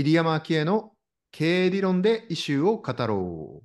入山昭恵の経営理論でイシューを語ろう。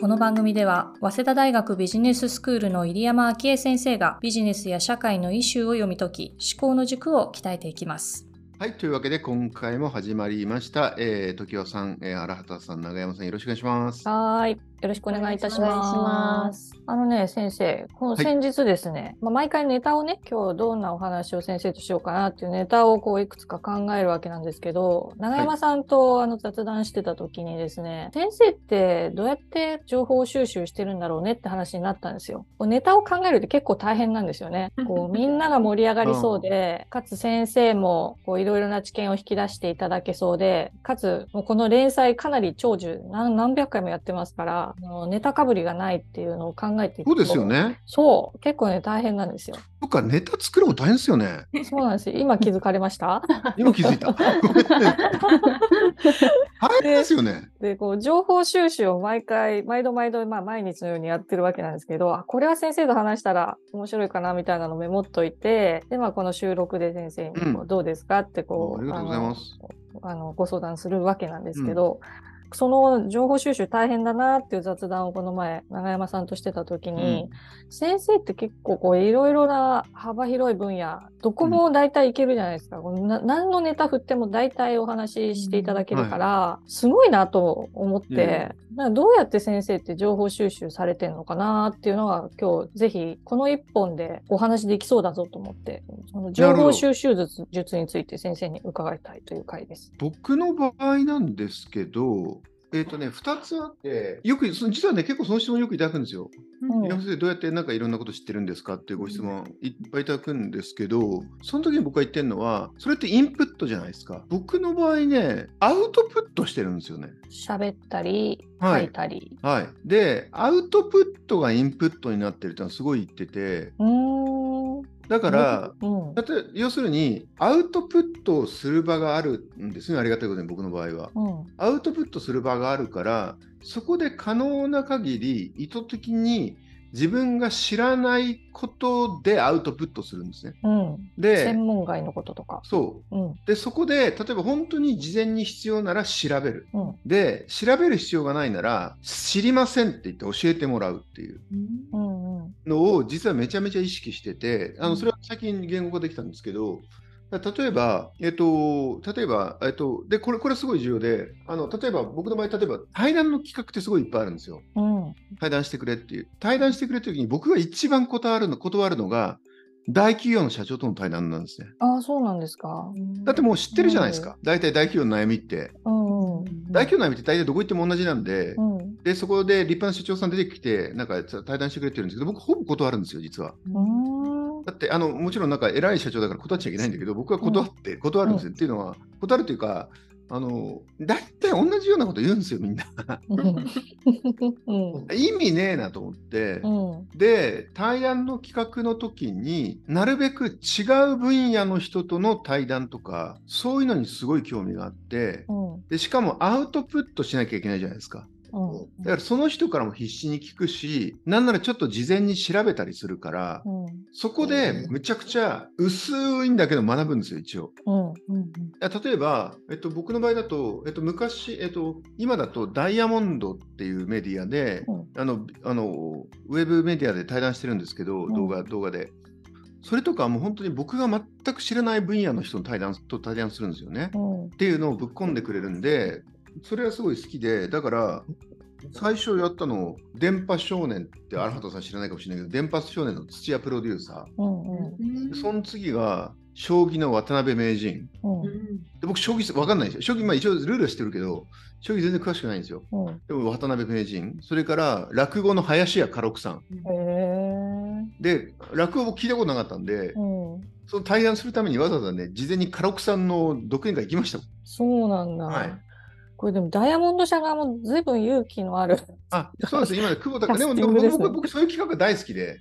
この番組では、早稲田大学ビジネススクールの入山昭恵先生がビジネスや社会のイシューを読み解き、思考の軸を鍛えていきます。はい、というわけで今回も始まりました。えー、時和さん、えー、荒畑さん、長山さん、よろしくお願いします。はーい。よろしくお願いいたしお願いしま。ますす。あのね、先生、このはい先日ですね、まあ、毎回ネタをね、今日どんなお話を先生としようかなっていうネタをこういくつか考えるわけなんですけど、長山さんとあの雑談してた時にですね、先生ってどうやって情報収集してるんだろうねって話になったんですよ。こうネタを考えるって結構大変なんですよね。こうみんなが盛り上がりそうで、かつ先生もこういろいろな知見を引き出していただけそうで、かつもうこの連載かなり長寿何何百回もやってますから、あのネタかぶりがないっていうのを考えていくとそうですよ。ね。そう、結構ね、大変なんですよ。そっか、ネタ作るの大変ですよね。そうなんですよ。今気づかれました？今気づいた。大変ですよね。で、こう、情報収集を毎回、毎度毎度、まあ、毎日のようにやってるわけなんですけど、あ、これは先生と話したら面白いかな、みたいなのをメモっといて、で、まあ、この収録で先生にこうんう、どうですか？って、こう、ありがとうございますあのあの、ご相談するわけなんですけど、その情報収集大変だなっていう雑談をこの前、長山さんとしてた時に、先生って結構こういろいろな幅広い分野、どこも大体いけるじゃないですか。このな何のネタ振っても大体お話ししていただけるから、すごいなと思って、なんかどうやって先生って情報収集されてるのかなっていうのが今日ぜひこの一本でお話できそうだぞと思って、その情報収集術術について先生に伺いたいという回です。僕の場合なんですけど、えっ、とね、2つあって、よく、その実はね、結構その質問よくいただくんですよ。うん山先生、どうやってなんかいろんなこと知ってるんですかっていうご質問いっぱいいただくんですけど、その時に僕が言ってるのは、それってインプットじゃないですか。僕の場合ね、アウトプットしてるんですよね。喋ったり、はい書いたり。はい。で、アウトプットがインプットになってるってのはすごい言ってて、うーん。だから、うん。だって要するに、アウトプットをする場があるんですね、ありがたいことに僕の場合は。うん。アウトプットする場があるから、そこで可能な限り意図的に自分が知らないことでアウトプットするんですね。うん。で専、門外のこととか。そう。うん。で、そこで、例えば本当に事前に必要なら調べる。うん。で、調べる必要がないなら、知りませんって言って教えてもらうっていううん。うん。のを実はめちゃめちゃ意識してて、あのそれは最近言語化できたんですけど、例えば、えっと、例えば、えっと、で、これ、これすごい重要で、あの、例えば、僕の場合、例えば、対談の企画ってすごいいっぱいあるんですよ。うん。対談してくれっていう。対談してくれっていう時に、僕が一番断るの、断るのが、大企業の社長との対談なんですね。ああ、そうなんですか。だってもう知ってるじゃないですか。大体大企業の悩みって。うん。うん。大企業の悩みって大体どこ行っても同じなんで、うん。で、そこで立派な社長さん出てきて、なんか対談してくれって言うんですけど、僕ほぼ断るんですよ、実は。うん。だってあのもちろんなんか偉い社長だから断っちゃいけないんだけど、僕は断って、断るんですよ。っていうのは、断るというか、あの大体同じようなこと言うんですよ、みんな。うん。意味ねえなと思って。うん。で、対談の企画の時になるべく違う分野の人との対談とか、そういうのにすごい興味があって、うん。でしかもアウトプットしなきゃいけないじゃないですか。うん。だからその人からも必死に聞くし、なんならちょっと事前に調べたりするから、うん。そこでむちゃくちゃ薄いんだけど学ぶんですよ、一応。うん。うん。いや例えば、えっと、僕の場合だと、えっと、昔、えっと、今だとダイヤモンドっていうメディアで、うんあのあのウェブメディアで対談してるんですけど、うん動画動画で。それとかはもう本当に僕が全く知らない分野の人の対談と対談するんですよね。うん。っていうのをぶっ込んでくれるんで、それはすごい好きで、だから、最初やったの、電波少年って荒畑さん知らないかもしれないけど、電波少年の土屋プロデューサうん。ー。でその次が、将棋の渡辺名人。うん。で僕、将棋わかんないですよ。将棋、まあ一応ルールは知ってるけど、将棋全然詳しくないんですよ。うん。でも渡辺名人。それから、落語の林家家六さん。へえ。で、落語僕聞いたことなかったんで、うん。その対談するためにわざわざね、事前に家六さんの独演会行きましたもん。そうなんだ。はい。これでもダイヤモンド社側も随分勇気のある。あ、そうです。今ね、久保田キャでも、スでもティングですね僕、僕、そういう企画大好きで、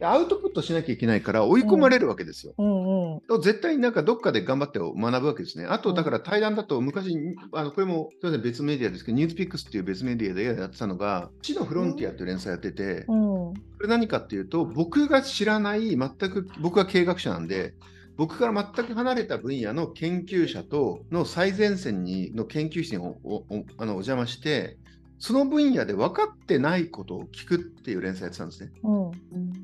アウトプットしなきゃいけないから追い込まれるわけですよ。うんうん。だから絶対になんかどっかで頑張って学ぶわけですね。あと、うんだから対談だと昔、あのこれもすみません別メディアですけど、ニュースピックスっていう別メディアでやってたのが、地のフロンティアっていう連載やってて、うん。これ何かっていうと、僕が知らない、全く僕は経営学者なんで、僕から全く離れた分野の研究者との最前線にの研究室におおあのお邪魔してその分野で分かってないことを聞くっていう連載やってたんですね。うん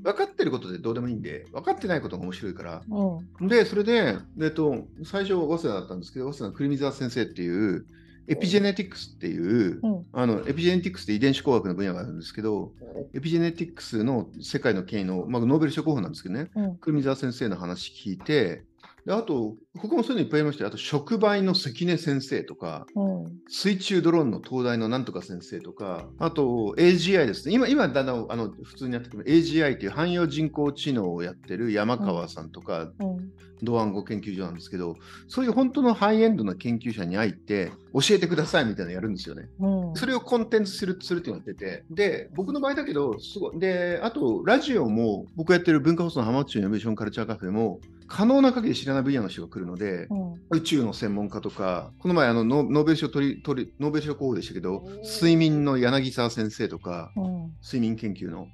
分かってることでどうでもいいんで、分かってないことが面白いから。うんで、それで、えっと、最初、早稲田だったんですけど、早稲田の栗見沢先生っていう、エピジェネティクスっていう、うん。あのエピジェネティクスって遺伝子工学の分野があるんですけど、エピジェネティクスの世界の権威の、まあ、ノーベル賞候補なんですけどね、うん。栗見沢先生の話聞いて、であと、他もそういうのいっぱいいましたよ。あと、触媒の関根先生とか、うん水中ドローンの東大のなんとか先生とか、あと AGI ですね。今、今だんだんあの普通にやってる AGI っていう汎用人工知能をやってる山川さんとか、うん同暗号研究所なんですけど、そういう本当のハイエンドな研究者に会って、教えてくださいみたいなのやるんですよね。うんそれをコンテンツするするっていってて、で、僕の場合だけど、すごい。で、あと、ラジオも、僕やってる文化放送の浜松イノベーションカルチャーカフェも、可能な限り知らない分野の人が来るので、うん。宇宙の専門家とか、この前あのノ、ノーベル賞取り取り、ノーベル賞候補でしたけど、睡眠の柳沢先生とか、うん。睡眠研究の、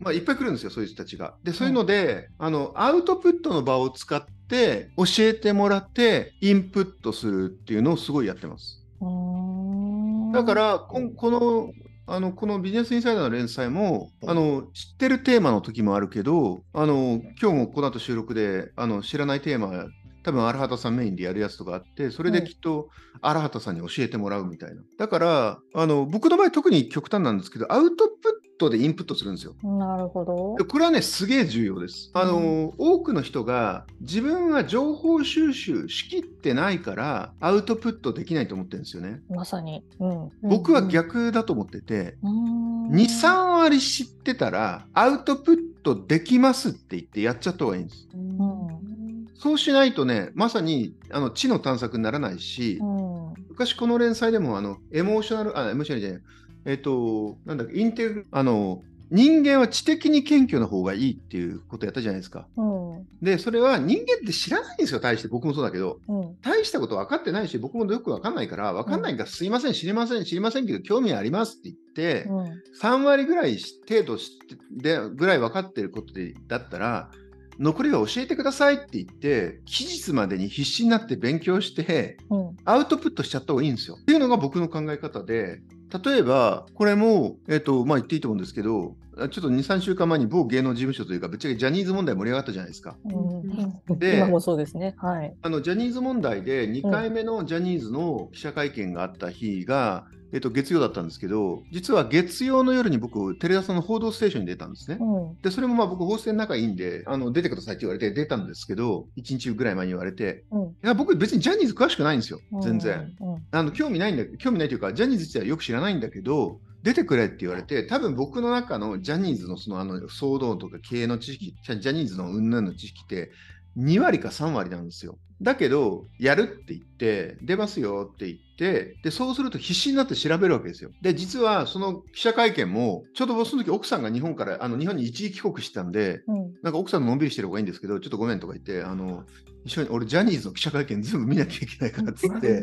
まあ、いっぱい来るんですよ、そういう人たちが。で、そういうので、あの、アウトプットの場を使って、教えてもらって、インプットするっていうのをすごいやってます。うん。だから、この、あのこのビジネスインサイダーの連載もあの知ってるテーマの時もあるけどあの今日もこの後収録であの知らないテーマ多分荒畑さんメインでやるやつとかあってそれできっと荒畑さんに教えてもらうみたいな。だからあの僕の場合特に極端なんですけどアウトプットでインプットするんですよ。なるほど。で。これはねすげえ重要です。あの、多くの人が自分は情報収集しきってないからアウトプットできないと思ってるんですよね。まさに。うん。僕は逆だと思ってて、うん。2、3割知ってたら、アウトプットできますって言ってやっちゃった方がいいんです。うん。そうしないとね、まさにあの知の探索にならないし、うん。昔この連載でも、あの、エモーショナル、あ、エモーショナルじゃない、えっ、と、なんだっけ、インテグ、あの、人間は知的に謙虚な方がいいっていうことやったじゃないですか。うんで、それは人間って知らないんですよ、大して。僕もそうだけど。うん大したこと分かってないし、僕もよく分かんないから、分かんないから、すいません、知りません、知りませんけど、興味ありますって言って、うん3割ぐらいし程度知ってでぐらい分かってることでだったら残りは教えてくださいって言って期日までに必死になって勉強してうんアウトプットしちゃった方がいいんですよ。っていうのが僕の考え方で例えばこれも、えっとまあ、言っていいと思うんですけどちょっと2、3週間前に某芸能事務所というかぶっちゃけジャニーズ問題盛り上がったじゃないですか。うんで今もそうですね。はい。あのジャニーズ問題で2回目のジャニーズの記者会見があった日が、えっと、月曜だったんですけど実は月曜の夜に僕テレ朝の「報道ステーション」に出たんですね。うん。で、それもまあ僕、法制仲いいんで、あの出てくださいって言われて出たんですけど、1日ぐらい前に言われて、うん。いや僕、別にジャニーズ詳しくないんですよ、全然。うん。あの興味ないんだ興味ないというか、ジャニーズ自体はよく知らないんだけど、出てくれって言われて、多分僕の中のジャニーズのそのあの騒動とか経営の知識、ジャニーズの云々の知識って、2割か3割なんですよ。だけど、やるって言って、出ますよって言って、で、そうすると必死になって調べるわけですよ。で、実はその記者会見も、ちょうどその時奥さんが日本から、あの日本に一時帰国してたんで、うんなんか奥さんののんびりしてる方がいいんですけど、ちょっとごめんとか言って、あの、一緒に俺、ジャニーズの記者会見全部見なきゃいけないからっつって、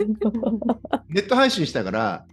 ネット配信したから、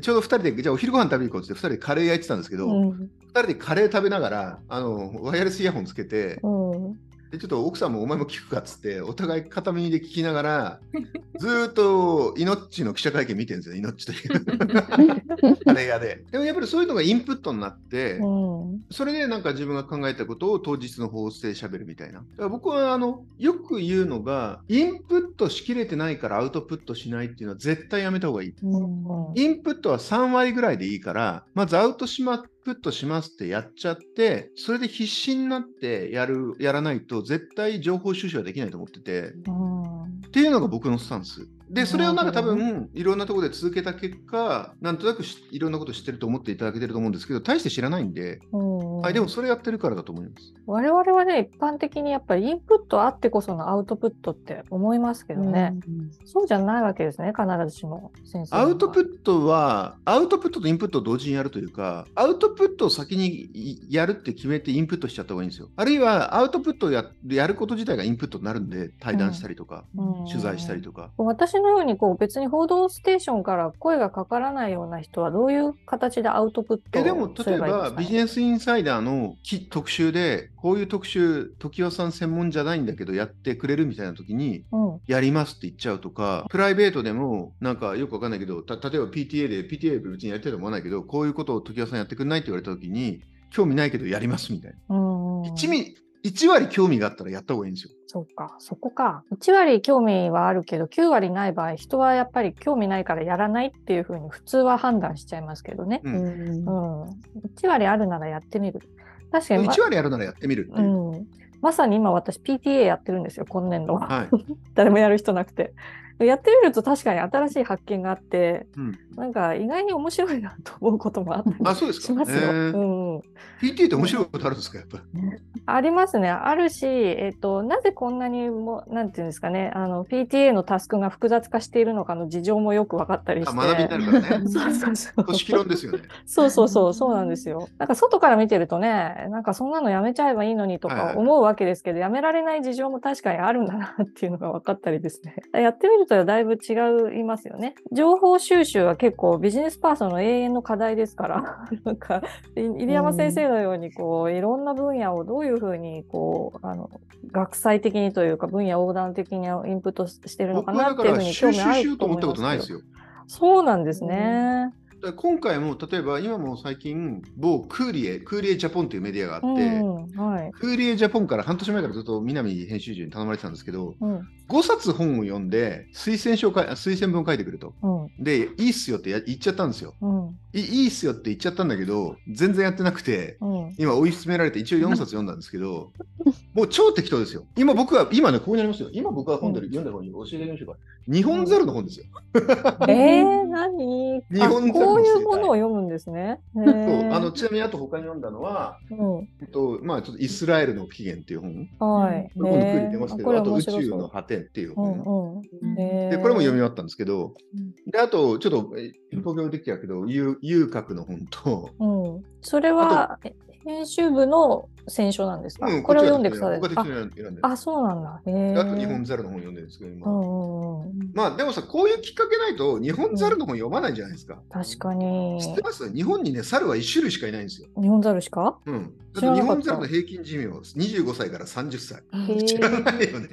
ちょうど2人で、じゃあお昼ご飯食べに行こうって、2人でカレー焼いてたんですけど、う2ん人でカレー食べながら、あの、ワイヤレスイヤホンつけて、うんでちょっと奥さんもお前も聞くかっつって、お互い片耳で聞きながら、ずーっとイノッチの記者会見見てるんですよ、イノッチというカレー屋で。でもやっぱりそういうのがインプットになって、うんそれでなんか自分が考えたことを当日の放送で喋るみたいな。だから僕はあのよく言うのが、インプットしきれてないからアウトプットしないっていうのは絶対やめた方がいい。うんインプットは3割ぐらいでいいから、まずアウトしまプットしますってやっちゃって、それで必死になってやる、やらないと絶対情報収集はできないと思ってて、うんっていうのが僕のスタンス。で、それをなんか多分、いろんなところで続けた結果、なんとなくしいろんなこと知ってると思っていただけてると思うんですけど、大して知らないんで、うんはい、でもそれやってるからだと思います。我々はね、一般的にやっぱりインプットあってこそのアウトプットって思いますけどね、そうじゃないわけですね、必ずしも先生。アウトプッットは、アウトプットとインプットを同時にやるというか、アウトプットを先にやるって決めてインプットしちゃった方がいいんですよ。あるいは、アウトプットをややること自体がインプットになるんで、対談したりとか、取材したりとか。私のようにこう別に報道ステーションから声がかからないような人はどういう形でアウトプットえでもす例えればビジネスインサイダーのき特集でこういう特集時代さん専門じゃないんだけどやってくれるみたいな時にうん。やりますって言っちゃうとかプライベートでもなんかよくわかんないけどた例えば PTA で PTA 別にやりたいと思わないけどこういうことを時代さんやってくれないって言われた時に興味ないけどやりますみたいな。うんうん 1, ミ1割興味があったらやった方がいいんですよ。そうか、そこか。1割興味はあるけど、9割ない場合、人はやっぱり興味ないからやらないっていうふうに普通は判断しちゃいますけどね。ううんんうん。1割あるならやってみる。確かに、ま1割やるならやってみるっていう。うん、まさに今私 PTA やってるんですよ、今年度は。はい 誰もやる人なくて。やってみると確かに新しい発見があって、うんなんか意外に面白いなと思うこともあったりあそうですかしますよ。へーうん、PTA って面白いことあるんですか？やっぱり。ありますね。あるし、えっと、なぜこんなにも、なんていうんですかね、あの、PTA のタスクが複雑化しているのかの事情もよく分かったりして。あ学びになるからね。そうそうそう。組織論ですよね。そうそうそう、そうなんですよ。なんか外から見てるとね、なんかそんなのやめちゃえばいいのにとはいはいか思うわけですけど、やめられない事情も確かにあるんだなっていうのが分かったりですね。やってみるとだいぶ違いますよね。情報収集は結構ビジネスパーソンの永遠の課題ですから、なんか、い入山先生のようにこう、いろんな分野をどういうふうにこう、あの、学際的にというか分野横断的にインプットしてるのかなっていうふうに興味あるしようと思ったことないですよ。そうなんですね。だから今回も例えば今も最近某クーリエ、クーリエジャポンっていうメディアがあって、うん、はい。クーリエジャポンから半年前からずっと南編集長に頼まれてたんですけど、うん、5冊本を読んで推薦書推薦文を書いてくると。うん。で、いいっすよってや言っちゃったんですよ。うんいいいっすよって言っちゃったんだけど、全然やってなくて、うん今追い詰められて一応4冊読んだんですけど、もう超適当ですよ。今僕は、今ね、ここにありますよ。今僕が本でる、読んだ本に教えてあげましょうか。日本ザルの本ですよ。えー、何？あ日本こういうものを読むんですね。そうあのちなみにあと他に読んだのは、の、えっとまあ、ちょっとイスラエルの起源っていう本。うん、はい。これ今度クーリ出ねますけど、あと宇宙の果てっていうう本。んうん。えーで、これも読み終わったんですけど、で、あと、ちょっと、え東京できたけど、遊遊郭の本と、うん。それはえ編集部の選書なんですか、うんこれを読んでください。ああ、そうなんだ。えでー、あと日本ザルの本読んでるんですけど、今。うんうんうん。まあ、でもさ、こういうきっかけないと、日本ザルの本読まないじゃないですか。確かに。知ってます？日本にね、猿は1種類しかいないんですよ。日本ザルしか？うん。日本ザルの平均寿命は25歳から30歳。知らないよね。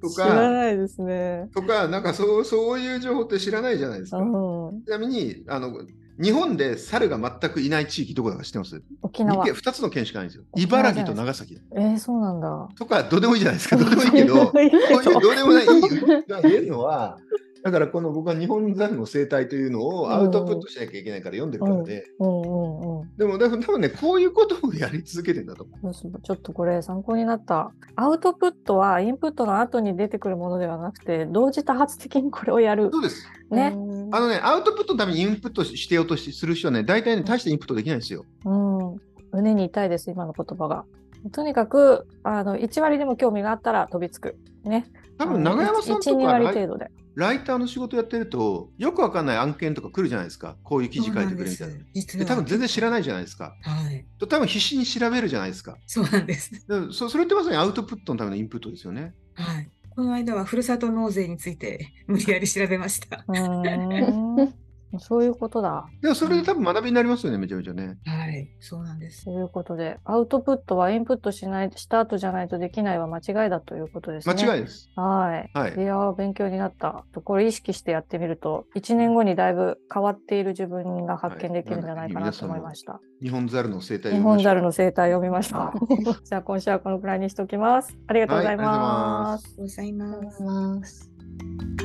と知らか、ないですね。とか、なんかそうそういう情報って知らないじゃないですか。うん。ちなみにあの、日本で猿が全くいない地域どこだか知ってます？沖縄。2つの県しかないんですよ。茨城と長崎。えー、そうなんだ。とか、どうでもいいじゃないですか。どうでもいいけど、こういう どうでもない。い。い。が言えるのは、だからこの僕は日本ザルの生態というのをアウトプットしなきゃいけないから読んでるからで、うんうんうん。でも多分多分ね、こういうことをやり続けてんだと思う。ちょっとこれ参考になった。アウトプットはインプットの後に出てくるものではなくて、同時多発的にこれをやるそ。うです。ね。あのね、アウトプットのためにインプットしてようとしする人はね、大体ね、大してインプットできないんですよ。うん。胸に痛いです、今の言葉が。とにかく、あの、1割でも興味があったら飛びつく。ね。多分長山さんと1、2かライ割程度で。ライターの仕事やってると、よくわかんない案件とか来るじゃないですか。こういう記事書いてくれみたいな。で多分全然知らないじゃないですか。はい。多分必死に調べるじゃないですか。そうなんです。でそそれってまさにアウトプットのためのインプットですよね。はい。この間はふるさと納税について無理やり調べました。そういうことだ。でもそれで多分学びになりますよね、めちゃめちゃね。はい。そうなんです。ということで、アウトプットはインプットしない、した後じゃないとできないは間違いだということですね。間違いです。はい。はいいやー、勉強になった。これ意識してやってみると、1年後にだいぶ変わっている自分が発見できるんじゃないかなと思いました。日本ザルの生態日本ザルの生態を読みました。じゃあ今週はこのくらいにしておきます。ありがとうございはいありがとうございまますす。ございます。ます。